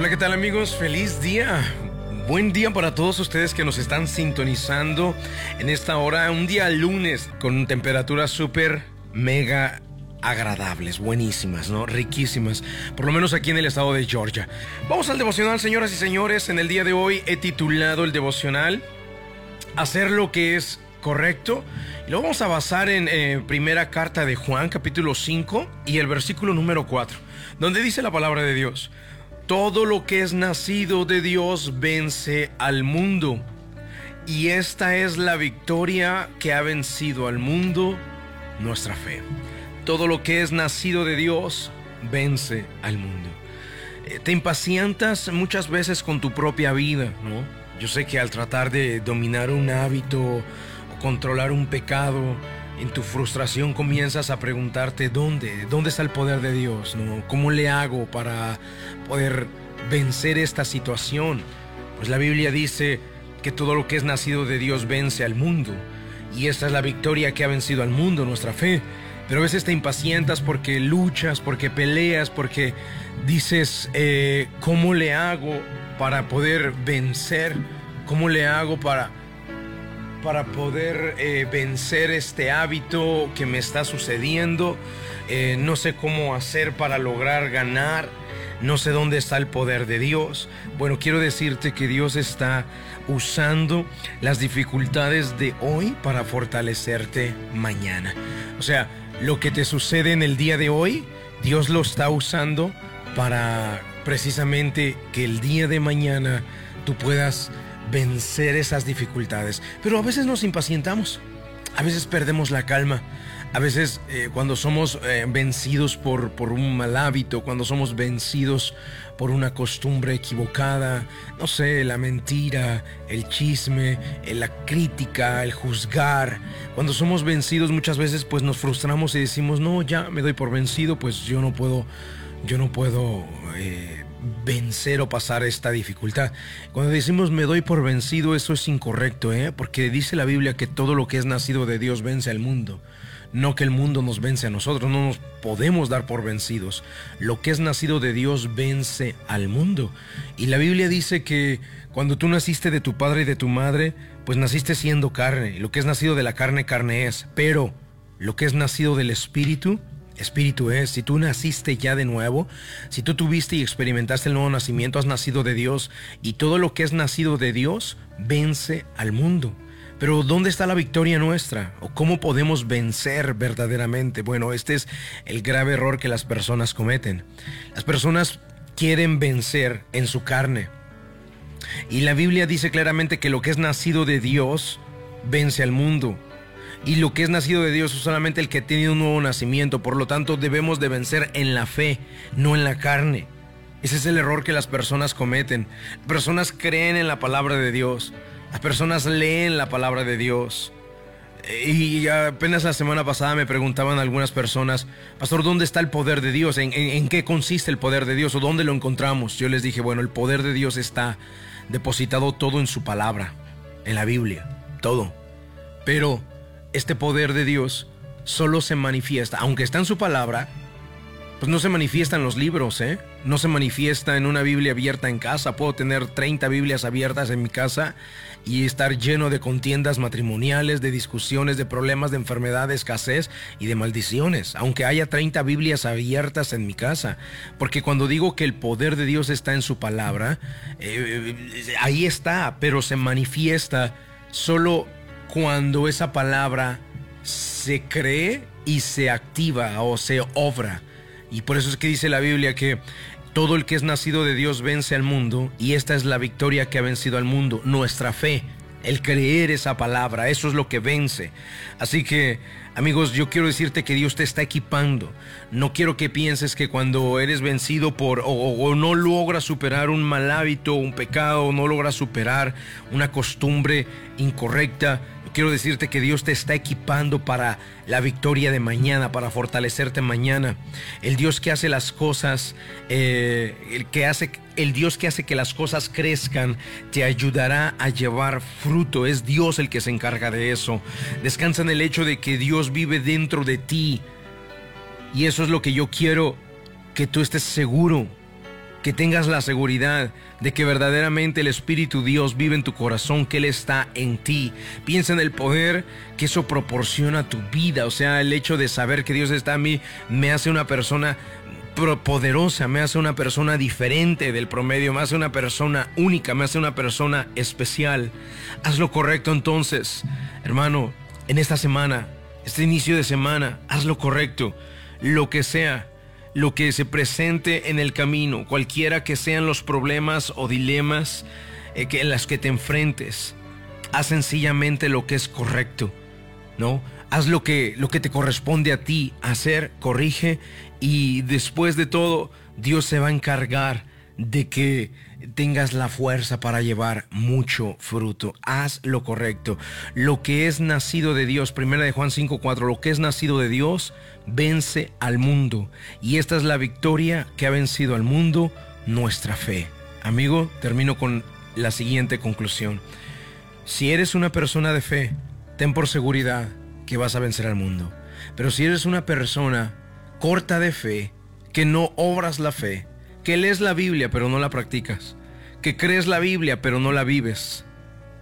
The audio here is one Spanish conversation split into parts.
Hola, ¿qué tal amigos? Feliz día. Buen día para todos ustedes que nos están sintonizando en esta hora, un día lunes con temperaturas súper mega agradables, buenísimas, ¿no? Riquísimas, por lo menos aquí en el estado de Georgia. Vamos al devocional, señoras y señores. En el día de hoy he titulado el devocional Hacer lo que es correcto. Lo vamos a basar en eh, primera carta de Juan, capítulo 5 y el versículo número 4, donde dice la palabra de Dios. Todo lo que es nacido de Dios vence al mundo. Y esta es la victoria que ha vencido al mundo, nuestra fe. Todo lo que es nacido de Dios vence al mundo. Eh, te impacientas muchas veces con tu propia vida, ¿no? Yo sé que al tratar de dominar un hábito o controlar un pecado, en tu frustración comienzas a preguntarte dónde, dónde está el poder de Dios, ¿no? ¿Cómo le hago para poder vencer esta situación? Pues la Biblia dice que todo lo que es nacido de Dios vence al mundo. Y esta es la victoria que ha vencido al mundo, nuestra fe. Pero a veces te impacientas porque luchas, porque peleas, porque dices, eh, ¿cómo le hago para poder vencer? ¿Cómo le hago para para poder eh, vencer este hábito que me está sucediendo. Eh, no sé cómo hacer para lograr ganar. No sé dónde está el poder de Dios. Bueno, quiero decirte que Dios está usando las dificultades de hoy para fortalecerte mañana. O sea, lo que te sucede en el día de hoy, Dios lo está usando para precisamente que el día de mañana tú puedas vencer esas dificultades. Pero a veces nos impacientamos, a veces perdemos la calma, a veces eh, cuando somos eh, vencidos por, por un mal hábito, cuando somos vencidos por una costumbre equivocada, no sé, la mentira, el chisme, eh, la crítica, el juzgar, cuando somos vencidos muchas veces pues nos frustramos y decimos, no, ya me doy por vencido, pues yo no puedo, yo no puedo vencer o pasar esta dificultad. Cuando decimos me doy por vencido, eso es incorrecto, ¿eh? porque dice la Biblia que todo lo que es nacido de Dios vence al mundo. No que el mundo nos vence a nosotros, no nos podemos dar por vencidos. Lo que es nacido de Dios vence al mundo. Y la Biblia dice que cuando tú naciste de tu padre y de tu madre, pues naciste siendo carne. Lo que es nacido de la carne, carne es. Pero lo que es nacido del Espíritu, Espíritu es, si tú naciste ya de nuevo, si tú tuviste y experimentaste el nuevo nacimiento, has nacido de Dios y todo lo que es nacido de Dios vence al mundo. Pero ¿dónde está la victoria nuestra? ¿O cómo podemos vencer verdaderamente? Bueno, este es el grave error que las personas cometen. Las personas quieren vencer en su carne. Y la Biblia dice claramente que lo que es nacido de Dios vence al mundo. Y lo que es nacido de Dios es solamente el que tiene un nuevo nacimiento. Por lo tanto, debemos de vencer en la fe, no en la carne. Ese es el error que las personas cometen. Personas creen en la palabra de Dios. Las personas leen la palabra de Dios. Y apenas la semana pasada me preguntaban algunas personas, Pastor, ¿dónde está el poder de Dios? ¿En, en, qué consiste el poder de Dios? ¿O dónde lo encontramos? Yo les dije, bueno, el poder de Dios está depositado todo en su palabra, en la Biblia, todo. Pero este poder de Dios solo se manifiesta, aunque está en su palabra, pues no se manifiesta en los libros, ¿eh? No se manifiesta en una Biblia abierta en casa. Puedo tener 30 Biblias abiertas en mi casa y estar lleno de contiendas matrimoniales, de discusiones, de problemas, de enfermedad, de escasez y de maldiciones, aunque haya 30 Biblias abiertas en mi casa. Porque cuando digo que el poder de Dios está en su palabra, eh, ahí está, pero se manifiesta solo cuando esa palabra se cree y se activa o se obra. Y por eso es que dice la Biblia que todo el que es nacido de Dios vence al mundo y esta es la victoria que ha vencido al mundo, nuestra fe, el creer esa palabra, eso es lo que vence. Así que, amigos, yo quiero decirte que Dios te está equipando. No quiero que pienses que cuando eres vencido por o, no logras superar un mal hábito, un pecado, no logras superar una costumbre incorrecta, quiero decirte que Dios te está equipando para la victoria de mañana, para fortalecerte mañana. El Dios que hace las cosas, eh, el, que hace, el Dios que hace que las cosas crezcan, te ayudará a llevar fruto. Es Dios el que se encarga de eso. Descansa en el hecho de que Dios vive dentro de ti. Y eso es lo que yo quiero que tú estés seguro que tengas la seguridad de que verdaderamente el Espíritu Dios vive en tu corazón, que Él está en ti. Piensa en el poder que eso proporciona a tu vida, o sea, el hecho de saber que Dios está en mí me hace una persona poderosa, me hace una persona diferente del promedio, me hace una persona única, me hace una persona especial. Haz lo correcto entonces, hermano, en esta semana, este inicio de semana, haz lo correcto, lo que sea lo que se presente en el camino, cualquiera que sean los problemas o dilemas eh, en las que te enfrentes. Haz sencillamente lo que es correcto, ¿no? Haz lo que, lo que te corresponde a ti hacer, corrige y después de todo Dios se va a encargar de que tengas la fuerza para llevar mucho fruto. Haz lo correcto. Lo que es nacido de Dios, primera de Juan 5:4, lo que es nacido de Dios vence al mundo. Y esta es la victoria que ha vencido al mundo, nuestra fe. Amigo, termino con la siguiente conclusión. Si eres una persona de fe, ten por seguridad que vas a vencer al mundo. Pero si eres una persona corta de fe, que no obras la fe, que lees la Biblia pero no la practicas, que crees la Biblia pero no la vives,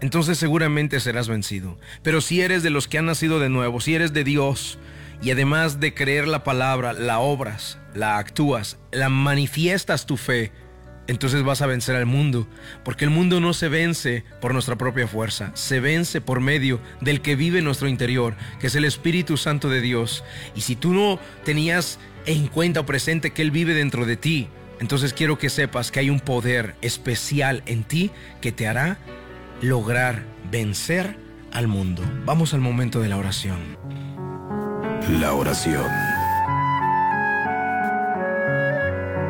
entonces seguramente serás vencido. Pero si eres de los que han nacido de nuevo, si eres de Dios y además de creer la palabra, la obras, la actúas, la manifiestas tu fe, entonces vas a vencer al mundo, porque el mundo no se vence por nuestra propia fuerza, se vence por medio del que vive en nuestro interior, que es el Espíritu Santo de Dios. Y si tú no tenías en cuenta o presente que Él vive dentro de ti, entonces quiero que sepas que hay un poder especial en ti que te hará lograr vencer al mundo. Vamos al momento de la oración. La oración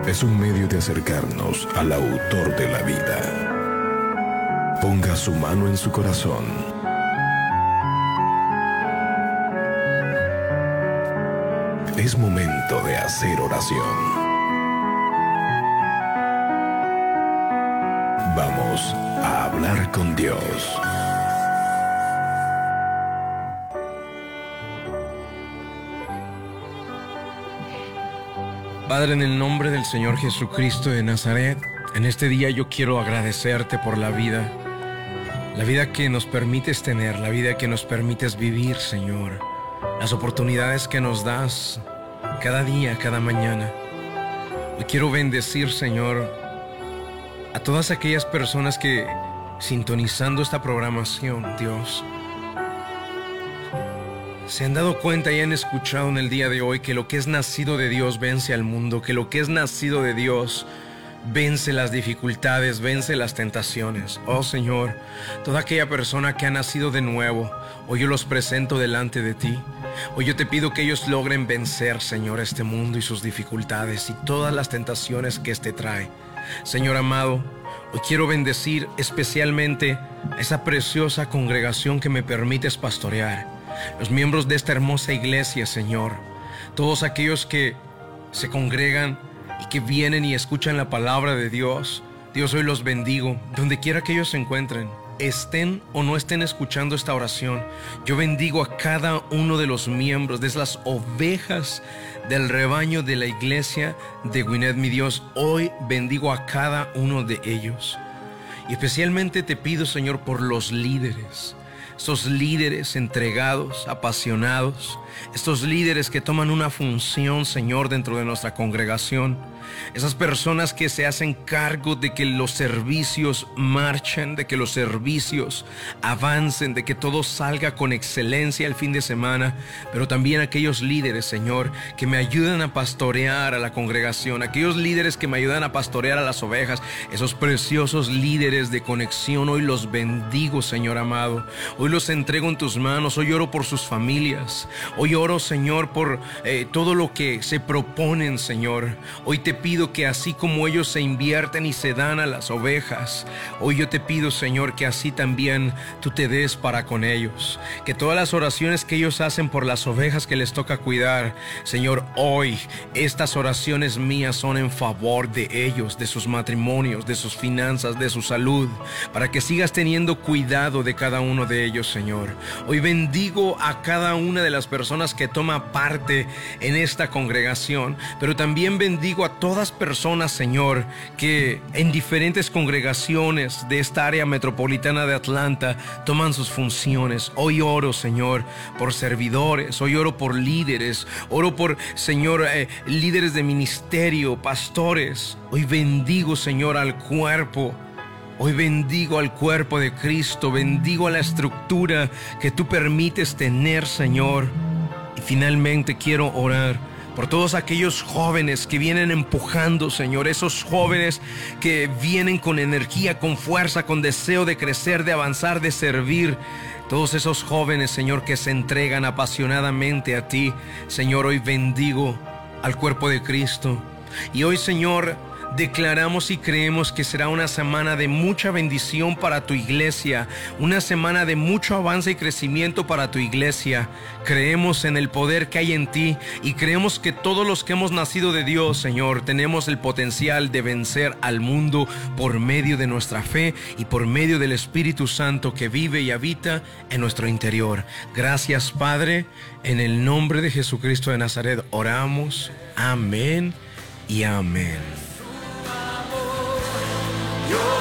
es un medio de acercarnos al autor de la vida. Ponga su mano en su corazón. Es momento de hacer oración. Con Dios. Padre, en el nombre del Señor Jesucristo de Nazaret, en este día yo quiero agradecerte por la vida, la vida que nos permites tener, la vida que nos permites vivir, Señor, las oportunidades que nos das cada día, cada mañana. Hoy quiero bendecir, Señor, a todas aquellas personas que sintonizando esta programación, Dios, se han dado cuenta y han escuchado en el día de hoy que lo que es nacido de Dios vence al mundo, que lo que es nacido de Dios vence las dificultades, vence las tentaciones. Oh Señor, toda aquella persona que ha nacido de nuevo, hoy yo los presento delante de ti. Hoy yo te pido que ellos logren vencer, Señor, este mundo y sus dificultades y todas las tentaciones que éste trae. Señor amado, hoy quiero bendecir especialmente a esa preciosa congregación que me permites pastorear, los miembros de esta hermosa iglesia, Señor, todos aquellos que se congregan y que vienen y escuchan la palabra de Dios. Dios hoy los bendigo, donde quiera que ellos se encuentren estén o no estén escuchando esta oración, yo bendigo a cada uno de los miembros, de las ovejas del rebaño de la iglesia de Gwyneth, mi Dios. Hoy bendigo a cada uno de ellos. Y especialmente te pido, Señor, por los líderes, esos líderes entregados, apasionados, estos líderes que toman una función, Señor, dentro de nuestra congregación esas personas que se hacen cargo de que los servicios marchen, de que los servicios avancen, de que todo salga con excelencia el fin de semana, pero también aquellos líderes, Señor, que me ayudan a pastorear a la congregación, aquellos líderes que me ayudan a pastorear a las ovejas, esos preciosos líderes de conexión, hoy los bendigo, Señor amado, los entrego en tus manos, hoy oro por sus familias, hoy oro, Señor, por eh, todo lo que se proponen, Señor, hoy te pido que así como ellos se invierten y se dan a las ovejas, hoy yo te pido, Señor, que así también tú te des para con ellos. Que todas las oraciones que ellos hacen por las ovejas que les toca cuidar, Señor, hoy estas oraciones mías son en favor de ellos, de sus matrimonios, de sus finanzas, de su salud, para que sigas teniendo cuidado de cada uno de ellos, Señor. Hoy bendigo a cada una de las personas que toman parte en esta congregación, pero también bendigo a todas personas, Señor, que en diferentes congregaciones de esta área metropolitana de Atlanta toman sus funciones. Hoy oro, Señor, por servidores, hoy oro por líderes, oro por, Señor, eh, líderes de ministerio, pastores. Hoy bendigo, Señor, al cuerpo Hoy bendigo al cuerpo de Cristo, bendigo a la estructura que tú permites tener, Señor. Y finalmente quiero orar por todos aquellos jóvenes que vienen empujando, Señor, esos jóvenes que vienen con energía, con fuerza, con deseo de crecer, de avanzar, de servir. Todos esos jóvenes, Señor, que se entregan apasionadamente a ti, Señor, hoy bendigo al cuerpo de Cristo. Y hoy, Señor, declaramos y creemos que será una semana de mucha bendición para tu iglesia, una semana de mucho avance y crecimiento para tu iglesia. Creemos en el poder que hay en ti y creemos que todos los que hemos nacido de Dios, Señor, tenemos el potencial de vencer al mundo por medio de nuestra fe y por medio del Espíritu Santo que vive y habita en nuestro interior. Gracias, Padre, en el nombre de Jesucristo de Nazaret oramos. Amén y amén. You're